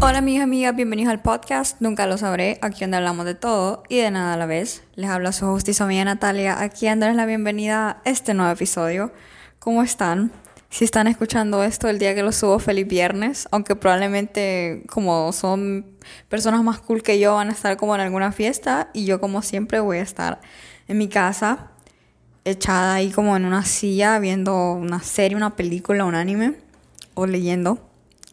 Hola mis amigas, bienvenidos al podcast. Nunca lo sabré, aquí donde hablamos de todo y de nada a la vez. Les habla su justicia mía Natalia, aquí dándoles la bienvenida a este nuevo episodio. ¿Cómo están? Si están escuchando esto el día que lo subo, feliz viernes, aunque probablemente como son personas más cool que yo van a estar como en alguna fiesta. Y yo como siempre voy a estar en mi casa echada ahí como en una silla viendo una serie, una película, un anime o leyendo,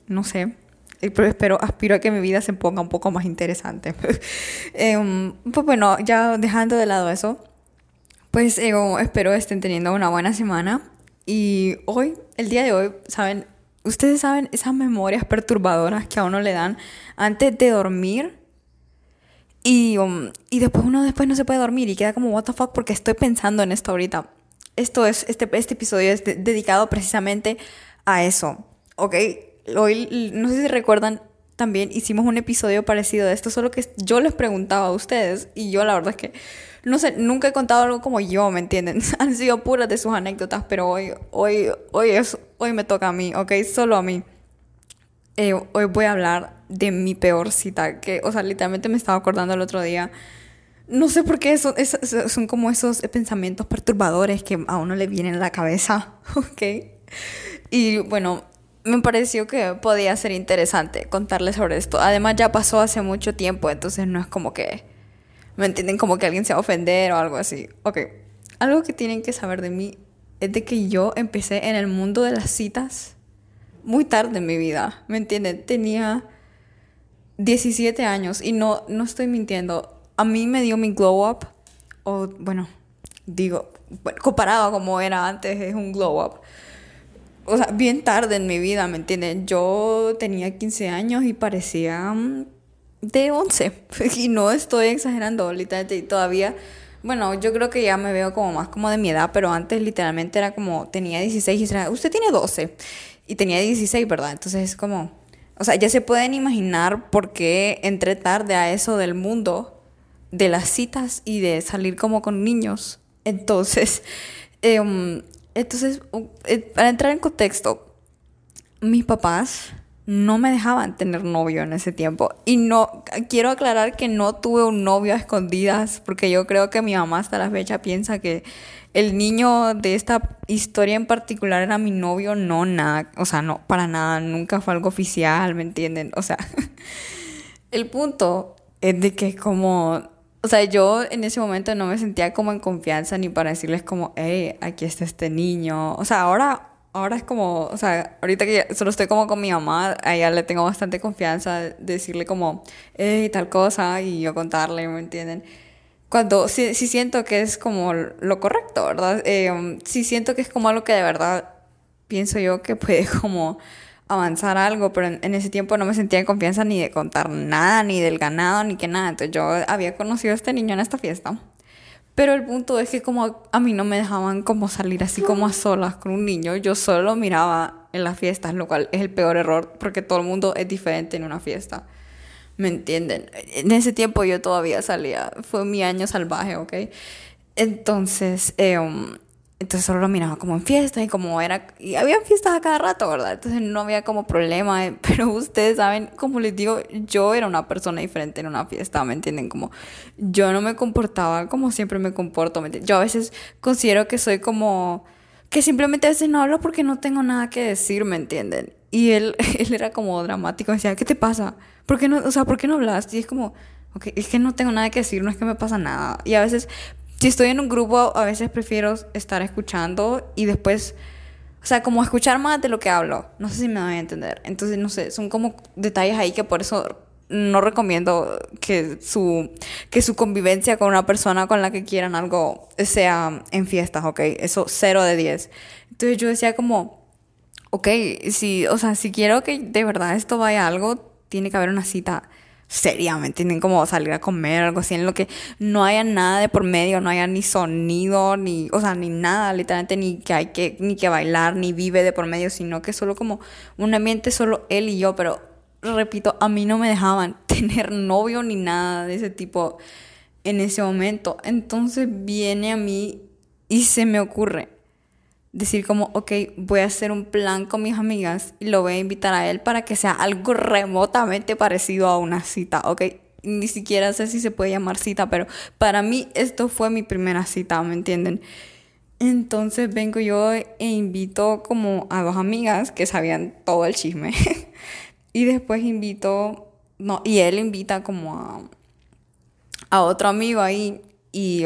no sé. Eh, pero espero, aspiro a que mi vida se ponga un poco más interesante. Em, pues bueno, ya dejando de lado eso, pues eh, espero estén teniendo una buena semana. Y hoy, el día de hoy, ¿saben? Ustedes saben esas memorias perturbadoras que a uno le dan antes de dormir y, um, y después uno después no se puede dormir y queda como, what the fuck, porque estoy pensando en esto ahorita. Esto es, este, este episodio es dedicado precisamente a eso, ¿ok? Hoy, no sé si recuerdan, también hicimos un episodio parecido de esto, solo que yo les preguntaba a ustedes y yo la verdad es que, no sé, nunca he contado algo como yo, ¿me entienden? Han sido puras de sus anécdotas, pero hoy, hoy, hoy, es, hoy me toca a mí, ¿ok? Solo a mí. Eh, hoy voy a hablar de mi peor cita, que, o sea, literalmente me estaba acordando el otro día. No sé por qué eso, son como esos pensamientos perturbadores que a uno le vienen a la cabeza, ¿ok? Y bueno, me pareció que podía ser interesante contarles sobre esto. Además ya pasó hace mucho tiempo, entonces no es como que, ¿me entienden? Como que alguien se va a ofender o algo así. Ok, algo que tienen que saber de mí es de que yo empecé en el mundo de las citas muy tarde en mi vida, ¿me entienden? Tenía 17 años y no, no estoy mintiendo. A mí me dio mi glow up, o bueno, digo, comparado a como era antes, es un glow up. O sea, bien tarde en mi vida, ¿me entienden? Yo tenía 15 años y parecía mm, de 11. Y no estoy exagerando, literalmente. todavía, bueno, yo creo que ya me veo como más como de mi edad, pero antes literalmente era como, tenía 16 y era, usted tiene 12 y tenía 16, ¿verdad? Entonces es como, o sea, ya se pueden imaginar por qué entré tarde a eso del mundo, de las citas y de salir como con niños. Entonces, em, entonces eh, para entrar en contexto, mis papás no me dejaban tener novio en ese tiempo. Y no, quiero aclarar que no tuve un novio a escondidas, porque yo creo que mi mamá hasta la fecha piensa que el niño de esta historia en particular era mi novio, no nada, o sea, no, para nada, nunca fue algo oficial, ¿me entienden? O sea, el punto es de que como, o sea, yo en ese momento no me sentía como en confianza ni para decirles como, hey, aquí está este niño, o sea, ahora... Ahora es como, o sea, ahorita que solo estoy como con mi mamá, a ella le tengo bastante confianza de decirle como, hey, tal cosa, y yo contarle, ¿me entienden? Cuando sí, siento que es como lo correcto, ¿verdad? Eh, sí siento que es como algo que de verdad pienso yo que puede como avanzar algo, pero en, ese tiempo no me sentía en confianza ni de contar nada, ni del ganado, ni que nada. Entonces yo había conocido a este niño en esta fiesta. Pero el punto es que como a mí no me dejaban como salir así como a solas con un niño, yo solo miraba en las fiestas, lo cual es el peor error porque todo el mundo es diferente en una fiesta. ¿Me entienden? En ese tiempo yo todavía salía, fue mi año salvaje, ¿ok? Entonces, eh, entonces solo lo miraba como en fiestas y como era, y había fiestas a cada rato, ¿verdad? Entonces no había como problema, eh, pero ustedes saben, como les digo, yo era una persona diferente en una fiesta, ¿me entienden? Como yo no me comportaba como siempre me comporto, ¿me entienden? Yo a veces considero que soy como, que simplemente a veces no hablo porque no tengo nada que decir, ¿me entienden? Y él, él era como dramático, decía, ¿qué te pasa? ¿Por qué no, o sea, ¿por qué no hablas? Y es como, ok, es que no tengo nada que decir, no es que me pasa nada. Y a veces, si estoy en un grupo, a veces prefiero estar escuchando y después, o sea, como escuchar más de lo que hablo. No sé si me voy a entender. Entonces, no sé, son como detalles ahí que por eso no recomiendo que su, que su convivencia con una persona con la que quieran algo sea en fiestas, ¿ok? Eso cero de 10. Entonces yo decía como, ok, si, o sea, si quiero que de verdad esto vaya a algo, tiene que haber una cita seriamente, tienen como salir a comer, algo así, en lo que no haya nada de por medio, no haya ni sonido, ni, o sea, ni nada, literalmente, ni que hay que, ni que bailar, ni vive de por medio, sino que solo como un ambiente solo él y yo, pero repito, a mí no me dejaban tener novio ni nada de ese tipo en ese momento. Entonces viene a mí y se me ocurre, decir como, ok, voy a hacer un plan con mis amigas y lo voy a invitar a él para que sea algo remotamente parecido a una cita, ok. Ni siquiera sé si se puede llamar cita, pero para mí esto fue mi primera cita, ¿me entienden? Entonces vengo yo e invito como a dos amigas que sabían todo el chisme. y después invito, no, y él invita como a, a otro amigo ahí y,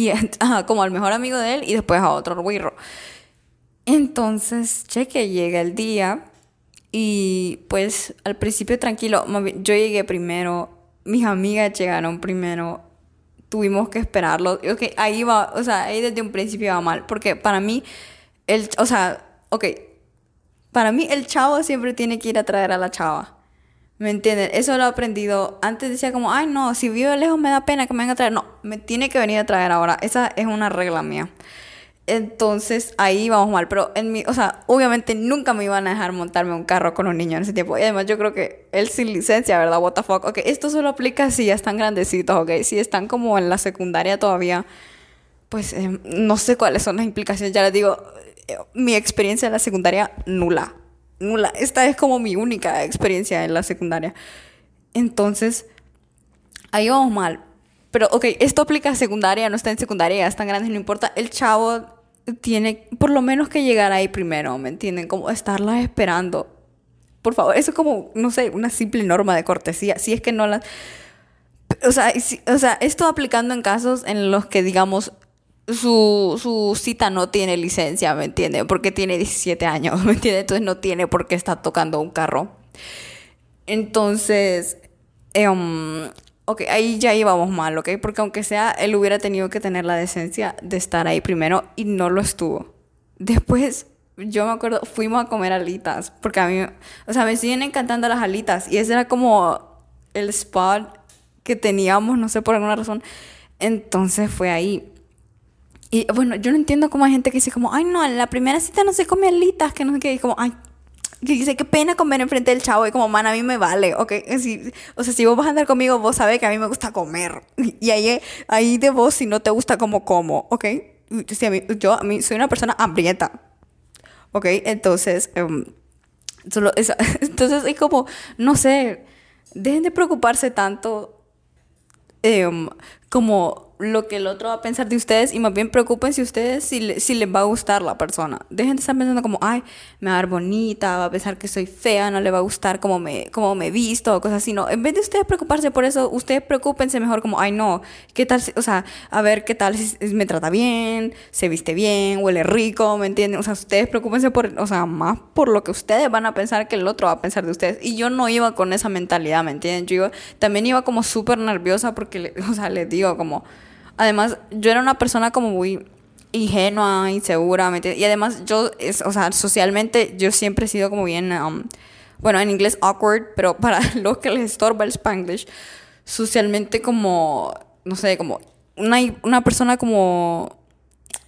y como al mejor amigo de él y después a otro ruirro. Entonces, cheque, llega el día y pues al principio tranquilo, yo llegué primero, mis amigas llegaron primero, tuvimos que esperarlo. Ok, ahí va, o sea, ahí desde un principio va mal, porque para mí, el, o sea, ok, para mí el chavo siempre tiene que ir a traer a la chava. ¿Me entienden? Eso lo he aprendido. Antes decía como, ay no, si vivo lejos me da pena que me venga a traer. No, me tiene que venir a traer ahora. Esa es una regla mía. Entonces ahí vamos mal. Pero en mi, o sea, obviamente nunca me iban a dejar montarme un carro con un niño en ese tiempo. Y además yo creo que él sin licencia, ¿verdad? What the fuck. Ok, esto solo aplica si ya están grandecitos, ok. Si están como en la secundaria todavía, pues eh, no sé cuáles son las implicaciones. Ya les digo, eh, mi experiencia en la secundaria nula. Nula. Esta es como mi única experiencia en la secundaria. Entonces, ahí vamos mal. Pero, ok, esto aplica a secundaria, no está en secundaria, ya están grandes, no importa. El chavo tiene por lo menos que llegar ahí primero, ¿me entienden? Como estarla esperando. Por favor, eso es como, no sé, una simple norma de cortesía. Si es que no la... O sea, o sea, esto aplicando en casos en los que, digamos, su, su cita no tiene licencia, ¿me entienden? Porque tiene 17 años, ¿me entienden? Entonces no tiene por qué estar tocando un carro. Entonces, um, Ok, ahí ya íbamos mal, ¿ok? Porque aunque sea, él hubiera tenido que tener la decencia de estar ahí primero y no lo estuvo. Después, yo me acuerdo, fuimos a comer alitas, porque a mí, o sea, me siguen encantando las alitas y ese era como el spot que teníamos, no sé por alguna razón. Entonces fue ahí. Y bueno, yo no entiendo cómo hay gente que dice como, ay no, en la primera cita no se come alitas, que no sé qué, y como, ay, que dice, qué pena comer enfrente del chavo. Y como, man, a mí me vale, ¿ok? o sea, si vos vas a andar conmigo, vos sabés que a mí me gusta comer. Y ahí, ahí de vos, si no te gusta como como, ¿ok? Si a mí, yo a mí soy una persona hambrienta, ¿ok? Entonces, um, solo entonces es como, no sé, dejen de preocuparse tanto em, como lo que el otro va a pensar de ustedes y más bien preocupense ustedes si, si les va a gustar la persona. Dejen de estar pensando como, ay, me va a dar bonita, va a pensar que soy fea, no le va a gustar como me, como me visto o cosas así. No, en vez de ustedes preocuparse por eso, ustedes preocupense mejor como, ay, no, ¿qué tal? o sea, a ver qué tal si me trata bien, se viste bien, huele rico, ¿me entienden? O sea, ustedes preocupense por, o sea, más por lo que ustedes van a pensar que el otro va a pensar de ustedes. Y yo no iba con esa mentalidad, ¿me entienden? Yo también iba como súper nerviosa porque, o sea, les digo como Además, yo era una persona como muy ingenua, insegura, y además yo, es, o sea, socialmente yo siempre he sido como bien, um, bueno, en inglés awkward, pero para los que les estorba el spanglish, socialmente como, no sé, como una, una persona como,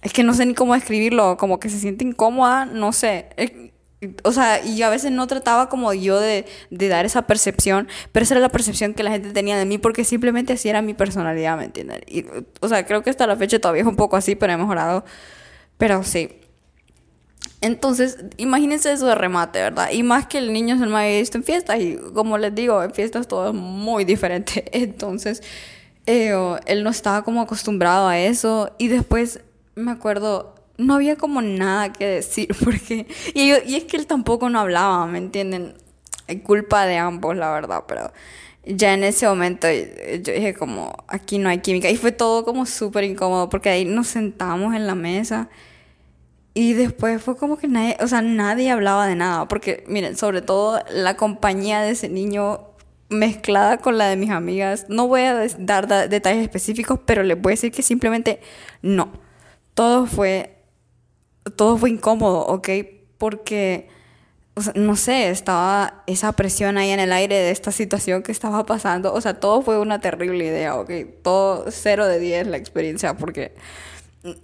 es que no sé ni cómo describirlo, como que se siente incómoda, no sé, o sea, y yo a veces no trataba como yo de, de, dar esa percepción, pero esa era la percepción que la gente tenía de mí porque simplemente así era mi personalidad, ¿me entienden? Y, o sea, creo que hasta la fecha todavía es un poco así, pero he mejorado. Pero sí. Entonces, imagínense eso de remate, ¿verdad? Y más que el niño se me había visto en fiestas, y como les digo, en fiestas todo es muy diferente. Entonces, eh, él no estaba como acostumbrado a eso. Y después me acuerdo, no había como nada que decir, porque... Y, y es que él tampoco no hablaba, ¿me entienden? Es culpa de ambos, la verdad, pero ya en ese momento yo dije como, aquí no hay química. Y fue todo como súper incómodo, porque ahí nos sentamos en la mesa. Y después fue como que nadie, o sea, nadie hablaba de nada, porque miren, sobre todo la compañía de ese niño mezclada con la de mis amigas, no voy a dar detalles específicos, pero les voy a decir que simplemente no. Todo fue todo fue incómodo, ¿ok? Porque, no sé, estaba esa presión ahí en el aire de esta situación que estaba pasando. O sea, todo fue una terrible idea, ¿ok? Todo cero de 10 la experiencia porque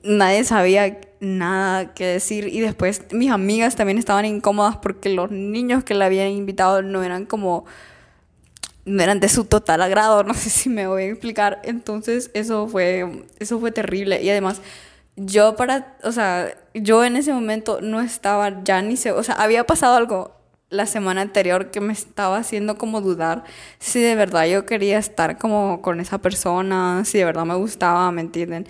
nadie sabía nada que decir y después mis amigas también estaban incómodas porque los niños que la habían invitado no eran como no eran de su total agrado, no sé si me voy a explicar. Entonces, eso fue eso fue terrible y además yo para, o sea, yo en ese momento no estaba ya ni se, o sea, había pasado algo la semana anterior que me estaba haciendo como dudar si de verdad yo quería estar como con esa persona, si de verdad me gustaba, ¿me entienden?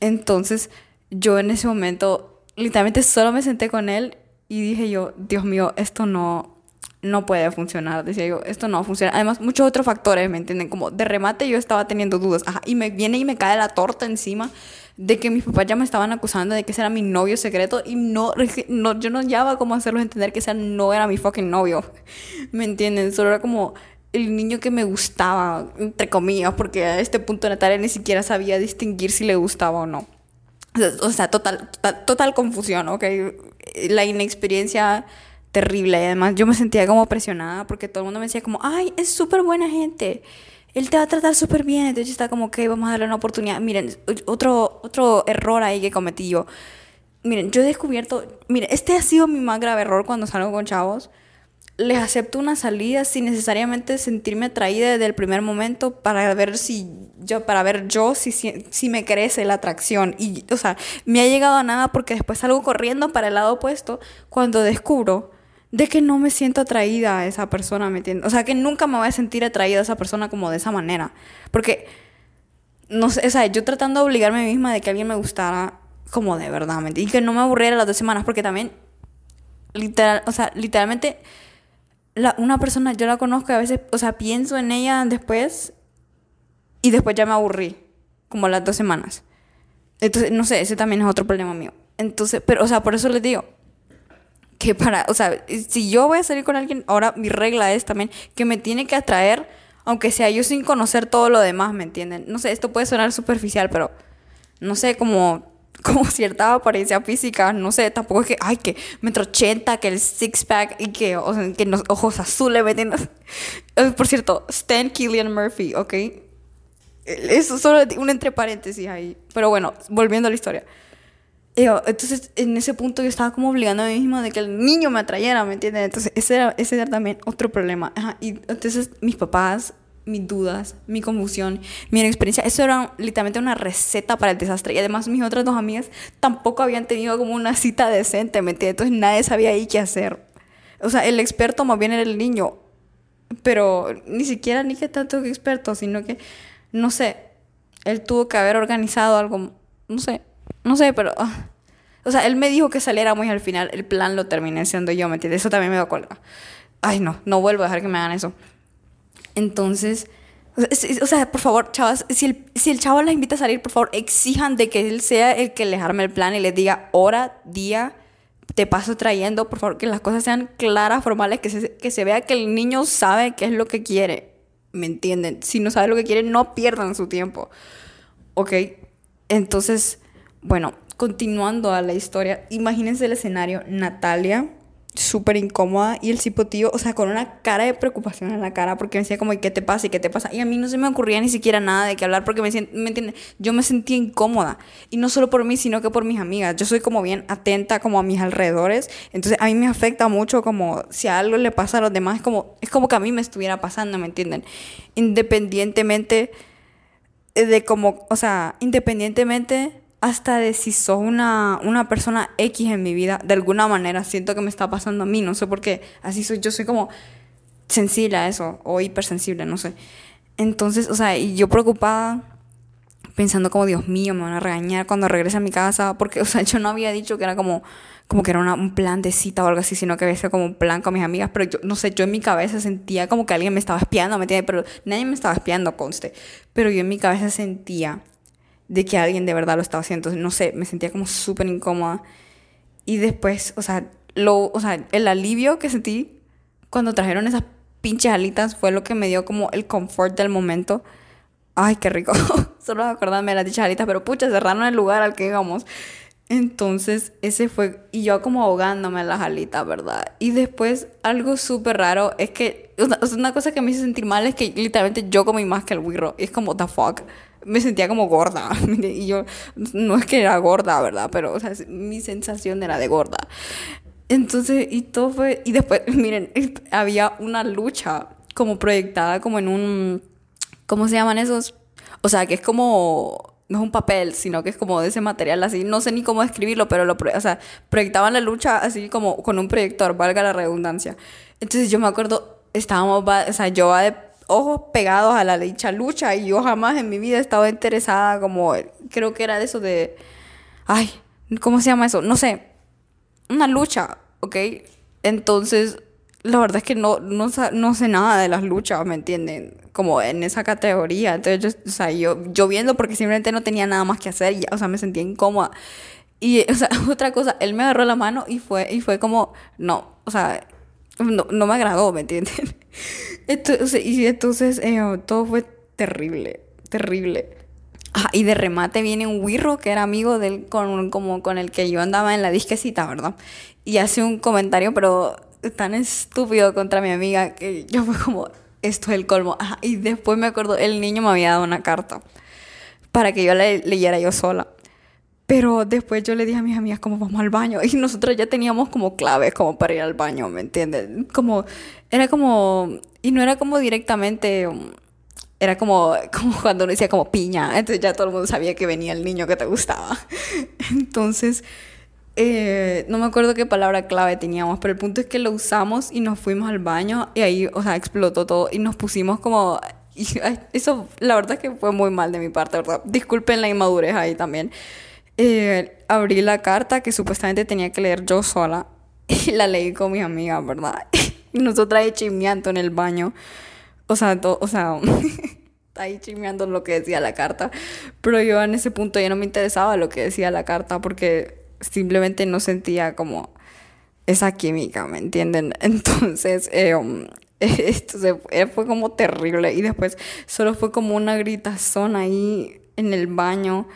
Entonces, yo en ese momento literalmente solo me senté con él y dije yo, Dios mío, esto no no puede funcionar, decía yo, esto no funciona. Además, muchos otros factores, ¿me entienden? Como de remate yo estaba teniendo dudas, y me viene y me cae la torta encima de que mis papás ya me estaban acusando de que ese era mi novio secreto y no, no yo no hallaba cómo hacerlos entender que ese no era mi fucking novio. ¿Me entienden? Solo era como el niño que me gustaba, entre comillas, porque a este punto Natalia ni siquiera sabía distinguir si le gustaba o no. O sea, total, total, confusión, ¿ok? La inexperiencia terrible. Y además yo me sentía como presionada porque todo el mundo me decía como, ay, es súper buena gente él te va a tratar súper bien. Entonces está como, que vamos a darle una oportunidad. Miren, otro, otro error ahí que cometí yo. Miren, yo he descubierto, miren, este ha sido mi más grave error cuando salgo con chavos. Les acepto una salida sin necesariamente sentirme atraída desde el primer momento para ver si yo, para ver yo si, si, si me crece la atracción. Y, o sea, me ha llegado a nada porque después salgo corriendo para el lado opuesto cuando descubro de que no me siento atraída a esa persona, ¿me entiendes? O sea, que nunca me voy a sentir atraída a esa persona como de esa manera. Porque, no sé, o sea, yo tratando de obligarme a mí misma de que alguien me gustara como de verdad. Y que no me aburriera las dos semanas, porque también, literal, o sea, literalmente, la, una persona yo la conozco y a veces, o sea, pienso en ella después y después ya me aburrí, como las dos semanas. Entonces, no sé, ese también es otro problema mío. Entonces, pero, o sea, por eso les digo, que para, o sea, si yo voy a salir con alguien, ahora mi regla es también que me tiene que atraer, aunque sea yo sin conocer todo lo demás, ¿me entienden? No sé, esto puede sonar superficial, pero no sé, como, como cierta apariencia física, no sé, tampoco es que, ay, que metro ochenta, que el six pack y que, o sea, que los ojos azules, ¿me entiendes? Por cierto, Stan Killian Murphy, ¿ok? Eso solo un entre paréntesis ahí. Pero bueno, volviendo a la historia entonces, en ese punto yo estaba como obligando a mí misma de que el niño me atrayera, ¿me entiendes? Entonces, ese era, ese era también otro problema. y entonces, mis papás, mis dudas, mi confusión, mi experiencia, eso era literalmente una receta para el desastre. Y además, mis otras dos amigas tampoco habían tenido como una cita decente, ¿me entiendes? Entonces, nadie sabía ahí qué hacer. O sea, el experto más bien era el niño. Pero ni siquiera ni que tanto experto, sino que, no sé, él tuvo que haber organizado algo, no sé, no sé, pero... Ah. o sea, él me dijo que saliéramos y al final el plan lo terminé siendo yo, ¿me entiendes? Eso también me da cuelga. Ay, no, no vuelvo a dejar que me hagan eso. Entonces, o sea, por favor, chavas, si el, si el chavo las invita a salir, por favor, exijan de que él sea el que les arme el plan y les diga hora, día, te paso trayendo, por favor, que las cosas sean claras, formales, que se, que se vea que el niño sabe qué es lo que quiere. ¿Me entienden? Si no sabe lo que quiere, no pierdan su tiempo. ¿Ok? Entonces, bueno, continuando a la historia, imagínense el escenario, Natalia, súper incómoda, y el cipotillo, o sea, con una cara de preocupación en la cara, porque me decía como, ¿qué te pasa? ¿Y qué te pasa? Y a mí no se me ocurría ni siquiera nada de qué hablar, porque me, ¿me entiendes? Yo me sentía incómoda, y no solo por mí, sino que por mis amigas. Yo soy como bien atenta como a mis alrededores, entonces a mí me afecta mucho como si algo le pasa a los demás, es como, es como que a mí me estuviera pasando, ¿me entienden? Independientemente de como, o sea, independientemente hasta de si sos una, una persona X en mi vida, de alguna manera siento que me está pasando a mí, no sé por qué, así soy, yo soy como sensible a eso, o hipersensible, no sé. Entonces, o sea, y yo preocupada, pensando como, Dios mío, me van a regañar cuando regrese a mi casa, porque, o sea, yo no había dicho que era como, como que era un plan de cita o algo así, sino que había sido como un plan con mis amigas, pero yo, no sé, yo en mi cabeza sentía como que alguien me estaba espiando, ¿me entiendes? Pero nadie me estaba espiando, conste, pero yo en mi cabeza sentía de que alguien de verdad lo estaba haciendo. Entonces, no sé, me sentía como súper incómoda. Y después, o sea, lo, o sea, el alivio que sentí cuando trajeron esas pinches alitas fue lo que me dio como el confort del momento. Ay, qué rico. Solo acordarme de las dichas alitas, pero pucha, cerraron el lugar al que íbamos. Entonces, ese fue, y yo como ahogándome en las alitas, ¿verdad? Y después, algo súper raro es que, una cosa que me hizo sentir mal es que literalmente yo comí más que el wirro. Es como, the fuck me sentía como gorda. Y yo, no es que era gorda, ¿verdad? Pero, o sea, mi sensación era de gorda. Entonces, y todo fue, y después, miren, había una lucha como proyectada como en un, ¿cómo se llaman esos? O sea, que es como no es un papel, sino que es como de ese material así, no sé ni cómo describirlo, pero lo, o sea, proyectaban la lucha así como con un proyector, valga la redundancia. Entonces yo me acuerdo, estábamos, o sea, yo de ojos pegados a la dicha lucha y yo jamás en mi vida estaba interesada como, creo que era de eso de, ay, ¿cómo se llama eso? No sé, una lucha, ¿ok? Entonces, la verdad es que no, no, no sé nada de las luchas, ¿me entienden? Como en esa categoría. Entonces, yo, o sea, yo, yo viendo porque simplemente no tenía nada más que hacer y, o sea, me sentía incómoda. Y, o sea, otra cosa, él me agarró la mano y fue, y fue como, no, o sea, no, no me agradó, ¿me entienden? Entonces, y entonces eh, todo fue terrible, terrible. Ah, y de remate viene un wirro que era amigo del, con, como con el que yo andaba en la disquecita, ¿verdad? Y hace un comentario, pero tan estúpido contra mi amiga que yo fue como, esto es el colmo. y después me acuerdo, el niño me había dado una carta para que yo la leyera yo sola. Pero después yo le dije a mis amigas como vamos al baño y nosotros ya teníamos como claves como para ir al baño, ¿me entiendes? Como era como y no era como directamente era como, como cuando uno decía como piña, entonces ya todo el mundo sabía que venía el niño que te gustaba. Entonces, eh, no me acuerdo qué palabra clave teníamos, pero el punto es que lo usamos y nos fuimos al baño y ahí, o sea, explotó todo y nos pusimos como... Eso, la verdad es que fue muy mal de mi parte, ¿verdad? Disculpen la inmadurez ahí también. Eh, abrí la carta que supuestamente tenía que leer yo sola y la leí con mis amigas, ¿verdad? y nosotras ahí chismeando en el baño. O sea, o sea, ahí chismeando lo que decía la carta. Pero yo en ese punto ya no me interesaba lo que decía la carta porque simplemente no sentía como esa química, ¿me entienden? Entonces, eh, um, esto se fue como terrible. Y después solo fue como una gritazón ahí en el baño.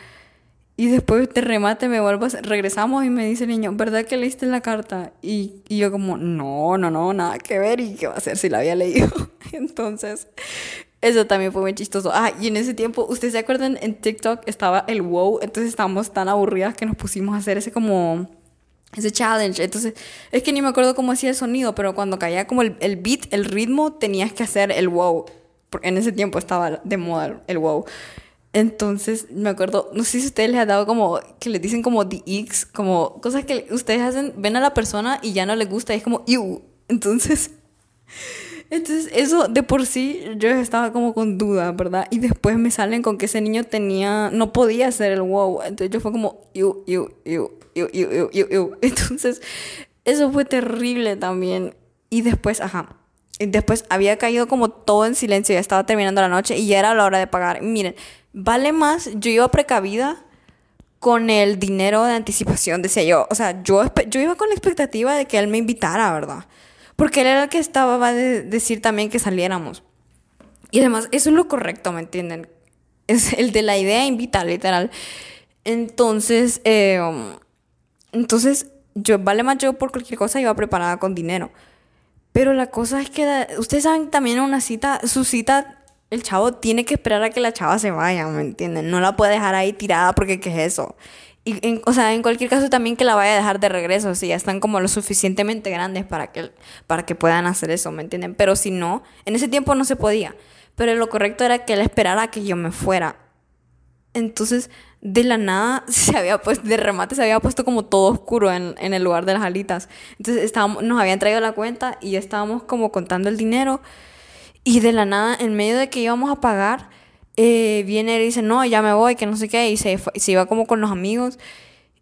Y después de remate me vuelvo. Regresamos y me dice el niño, ¿verdad que leíste la carta? Y, y, yo como, no, no, no, nada que ver. ¿Y qué va a hacer si la había leído? Entonces, eso también fue muy chistoso. Ah, y en ese tiempo, ¿ustedes se acuerdan? En TikTok estaba el wow. Entonces estábamos tan aburridas que nos pusimos a hacer ese como... Ese challenge. Entonces, es que ni me acuerdo cómo hacía el sonido, pero cuando caía como el, el beat, el ritmo, tenías que hacer el wow. Porque en ese tiempo estaba de moda el wow. Entonces, me acuerdo, no sé si ustedes les ha dado como, que les dicen como DX, como cosas que ustedes hacen, ven a la persona y ya no les gusta, y es como, ¡Ew! Entonces, entonces eso de por sí yo estaba como con duda, ¿verdad? Y después me salen con que ese niño tenía, no podía hacer el wow. Entonces yo fue como, ¡Ew! ¡Ew! ¡Ew! ¡Ew! ¡Ew! ¡Ew! ¡Ew! Entonces, eso fue terrible también. Y después, ajá. Después había caído como todo en silencio, ya estaba terminando la noche y ya era la hora de pagar. Miren, vale más, yo iba precavida con el dinero de anticipación, decía yo. O sea, yo, yo iba con la expectativa de que él me invitara, ¿verdad? Porque él era el que estaba a decir también que saliéramos. Y además, eso es lo correcto, ¿me entienden? Es el de la idea invitar, literal. Entonces, eh, entonces, yo, vale más, yo por cualquier cosa iba preparada con dinero. Pero la cosa es que, ustedes saben también una cita, su cita el chavo tiene que esperar a que la chava se vaya, ¿me entienden? No la puede dejar ahí tirada porque ¿qué es eso? Y, o sea, en cualquier caso también que la vaya a dejar de regreso, si ya están como lo suficientemente grandes para que, para que puedan hacer eso, ¿me entienden? Pero si no, en ese tiempo no se podía. Pero lo correcto era que él esperara a que yo me fuera. Entonces, de la nada, se había puesto, de remate se había puesto como todo oscuro en, en el lugar de las alitas. Entonces, estábamos, nos habían traído la cuenta y estábamos como contando el dinero. Y de la nada, en medio de que íbamos a pagar, eh, viene y dice, no, ya me voy, que no sé qué, y se, se iba como con los amigos.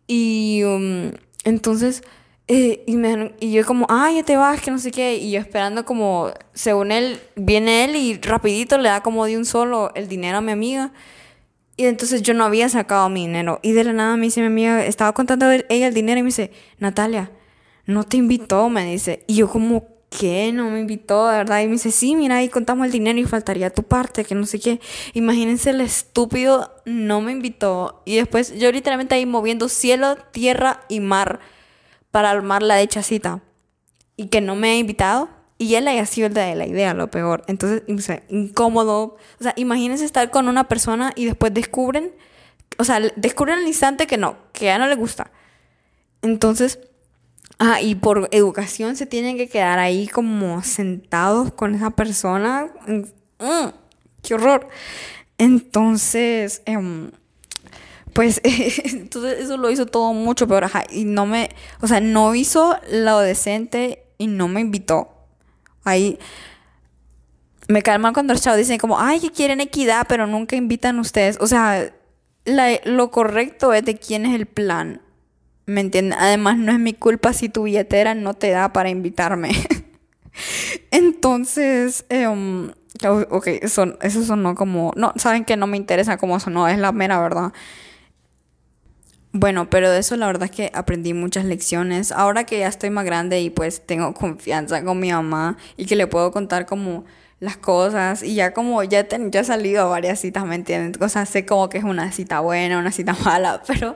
Y um, entonces, eh, y, me, y yo como, ay, ya te vas, que no sé qué, y yo esperando como, según él, viene él y rapidito le da como de un solo el dinero a mi amiga. Y entonces yo no había sacado mi dinero. Y de la nada me dice mi amiga, estaba contando ella el dinero y me dice, Natalia, no te invitó, me dice. Y yo como, ¿qué? No me invitó, de verdad. Y me dice, sí, mira, ahí contamos el dinero y faltaría tu parte, que no sé qué. Imagínense el estúpido, no me invitó. Y después yo literalmente ahí moviendo cielo, tierra y mar para armar la hecha cita. Y que no me ha invitado. Y él haya sido el de la idea, lo peor. Entonces, incómodo. O sea, imagínense estar con una persona y después descubren, o sea, descubren al instante que no, que ya no le gusta. Entonces, Ah, y por educación se tienen que quedar ahí como sentados con esa persona. Mm, ¡Qué horror! Entonces, em, Pues entonces eso lo hizo todo mucho peor, ajá, y no me, o sea, no hizo lo decente y no me invitó. Ahí me calman cuando los chavos dicen como, ay, que quieren equidad, pero nunca invitan ustedes. O sea, lo correcto es de quién es el plan. ¿Me entienden? Además, no es mi culpa si tu billetera no te da para invitarme. Entonces, eh, ok, eso, eso sonó como... No, saben que no me interesa cómo sonó, es la mera verdad. Bueno, pero de eso la verdad es que aprendí muchas lecciones. Ahora que ya estoy más grande y pues tengo confianza con mi mamá y que le puedo contar como las cosas y ya como ya, ya he salido a varias citas, ¿me entienden? O sea, sé como que es una cita buena, una cita mala, pero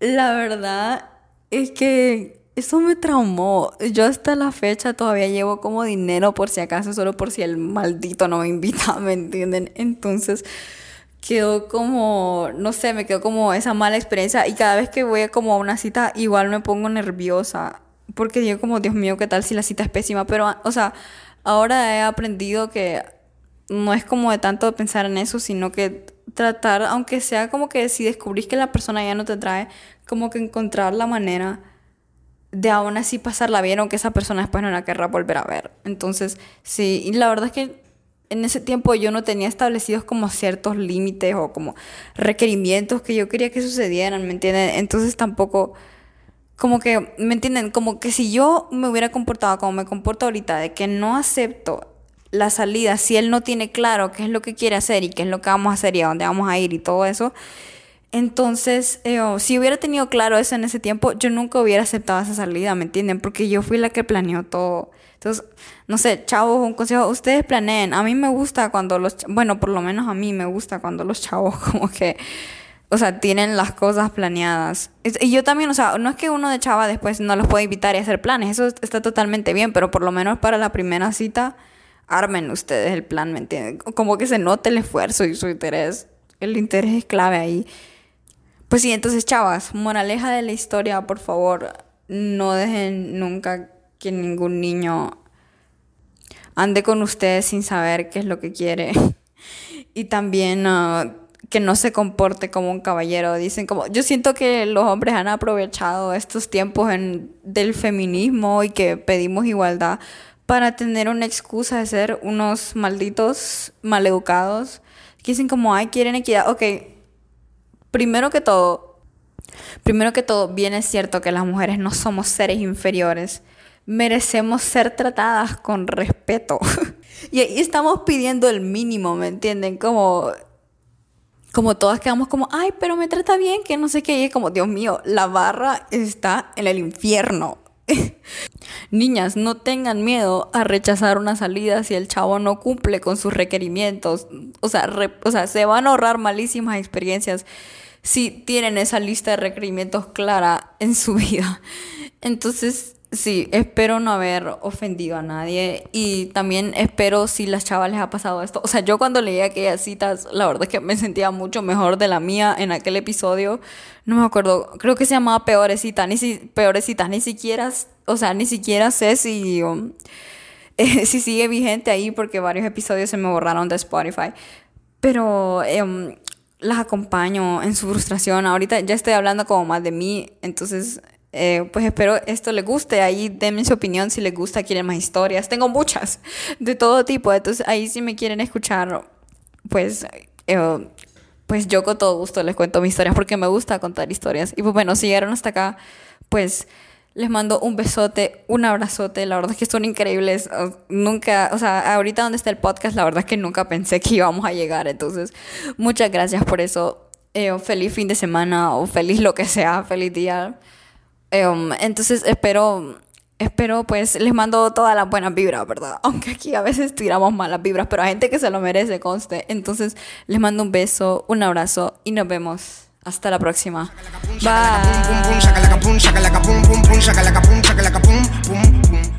la verdad es que eso me traumó. Yo hasta la fecha todavía llevo como dinero por si acaso, solo por si el maldito no me invita, ¿me entienden? Entonces quedó como, no sé, me quedó como esa mala experiencia y cada vez que voy como a una cita igual me pongo nerviosa porque digo como, Dios mío, ¿qué tal si la cita es pésima? Pero, o sea, ahora he aprendido que no es como de tanto pensar en eso, sino que tratar, aunque sea como que si descubrís que la persona ya no te trae, como que encontrar la manera de aún así pasarla bien, aunque esa persona después no la querrá volver a ver. Entonces, sí, y la verdad es que en ese tiempo yo no tenía establecidos como ciertos límites o como requerimientos que yo quería que sucedieran, ¿me entienden? Entonces tampoco, como que, ¿me entienden? Como que si yo me hubiera comportado como me comporto ahorita, de que no acepto la salida, si él no tiene claro qué es lo que quiere hacer y qué es lo que vamos a hacer y a dónde vamos a ir y todo eso, entonces, eh, si hubiera tenido claro eso en ese tiempo, yo nunca hubiera aceptado esa salida, ¿me entienden? Porque yo fui la que planeó todo. Entonces, no sé, chavos, un consejo, ustedes planeen. A mí me gusta cuando los, bueno, por lo menos a mí me gusta cuando los chavos como que, o sea, tienen las cosas planeadas. Y yo también, o sea, no es que uno de chava después no los pueda invitar y hacer planes, eso está totalmente bien, pero por lo menos para la primera cita, armen ustedes el plan, ¿me entienden? Como que se note el esfuerzo y su interés. El interés es clave ahí. Pues sí, entonces, chavas, moraleja de la historia, por favor, no dejen nunca que ningún niño ande con ustedes sin saber qué es lo que quiere. y también ah, que no se comporte como un caballero. Dicen como, yo siento que los hombres han aprovechado estos tiempos del feminismo y que pedimos igualdad para tener una excusa de ser unos malditos maleducados. Que dicen como, ay, quieren equidad. Ok, primero que todo, primero que todo, bien es cierto que las mujeres no somos seres inferiores. Merecemos ser tratadas con respeto. y ahí estamos pidiendo el mínimo, ¿me entienden? Como como todas quedamos como, ay, pero me trata bien, que no sé qué, y es como, Dios mío, la barra está en el infierno. Niñas, no tengan miedo a rechazar una salida si el chavo no cumple con sus requerimientos. O sea, o sea, se van a ahorrar malísimas experiencias si tienen esa lista de requerimientos clara en su vida. Entonces, sí, espero no haber ofendido a nadie y también espero si las chavas les ha pasado esto. O sea, yo cuando leí aquellas citas, la verdad es que me sentía mucho mejor de la mía en aquel episodio. No me acuerdo, creo que se llamaba Peores citas, ni, si, Peores citas, ni siquiera, o sea, ni siquiera sé si... Um, si sigue vigente ahí porque varios episodios se me borraron de Spotify. Pero um, las acompaño en su frustración. Ahorita ya estoy hablando como más de mí, entonces eh, pues espero esto les guste. Ahí denme su opinión si les gusta, quieren más historias. Tengo muchas de todo tipo, entonces ahí si me quieren escuchar, pues... Eh, pues yo con todo gusto les cuento mis historias porque me gusta contar historias. Y pues bueno, si llegaron hasta acá, pues les mando un besote, un abrazote. La verdad es que son increíbles. Nunca, o sea, ahorita donde está el podcast, la verdad es que nunca pensé que íbamos a llegar. Entonces, muchas gracias por eso. Eh, feliz fin de semana o feliz lo que sea, feliz día. Um, entonces, espero, espero, pues, les mando todas las buenas vibras, ¿verdad? Aunque aquí a veces tiramos malas vibras, pero hay gente que se lo merece, conste. Entonces, les mando un beso, un abrazo y nos vemos. Hasta la próxima. Bye.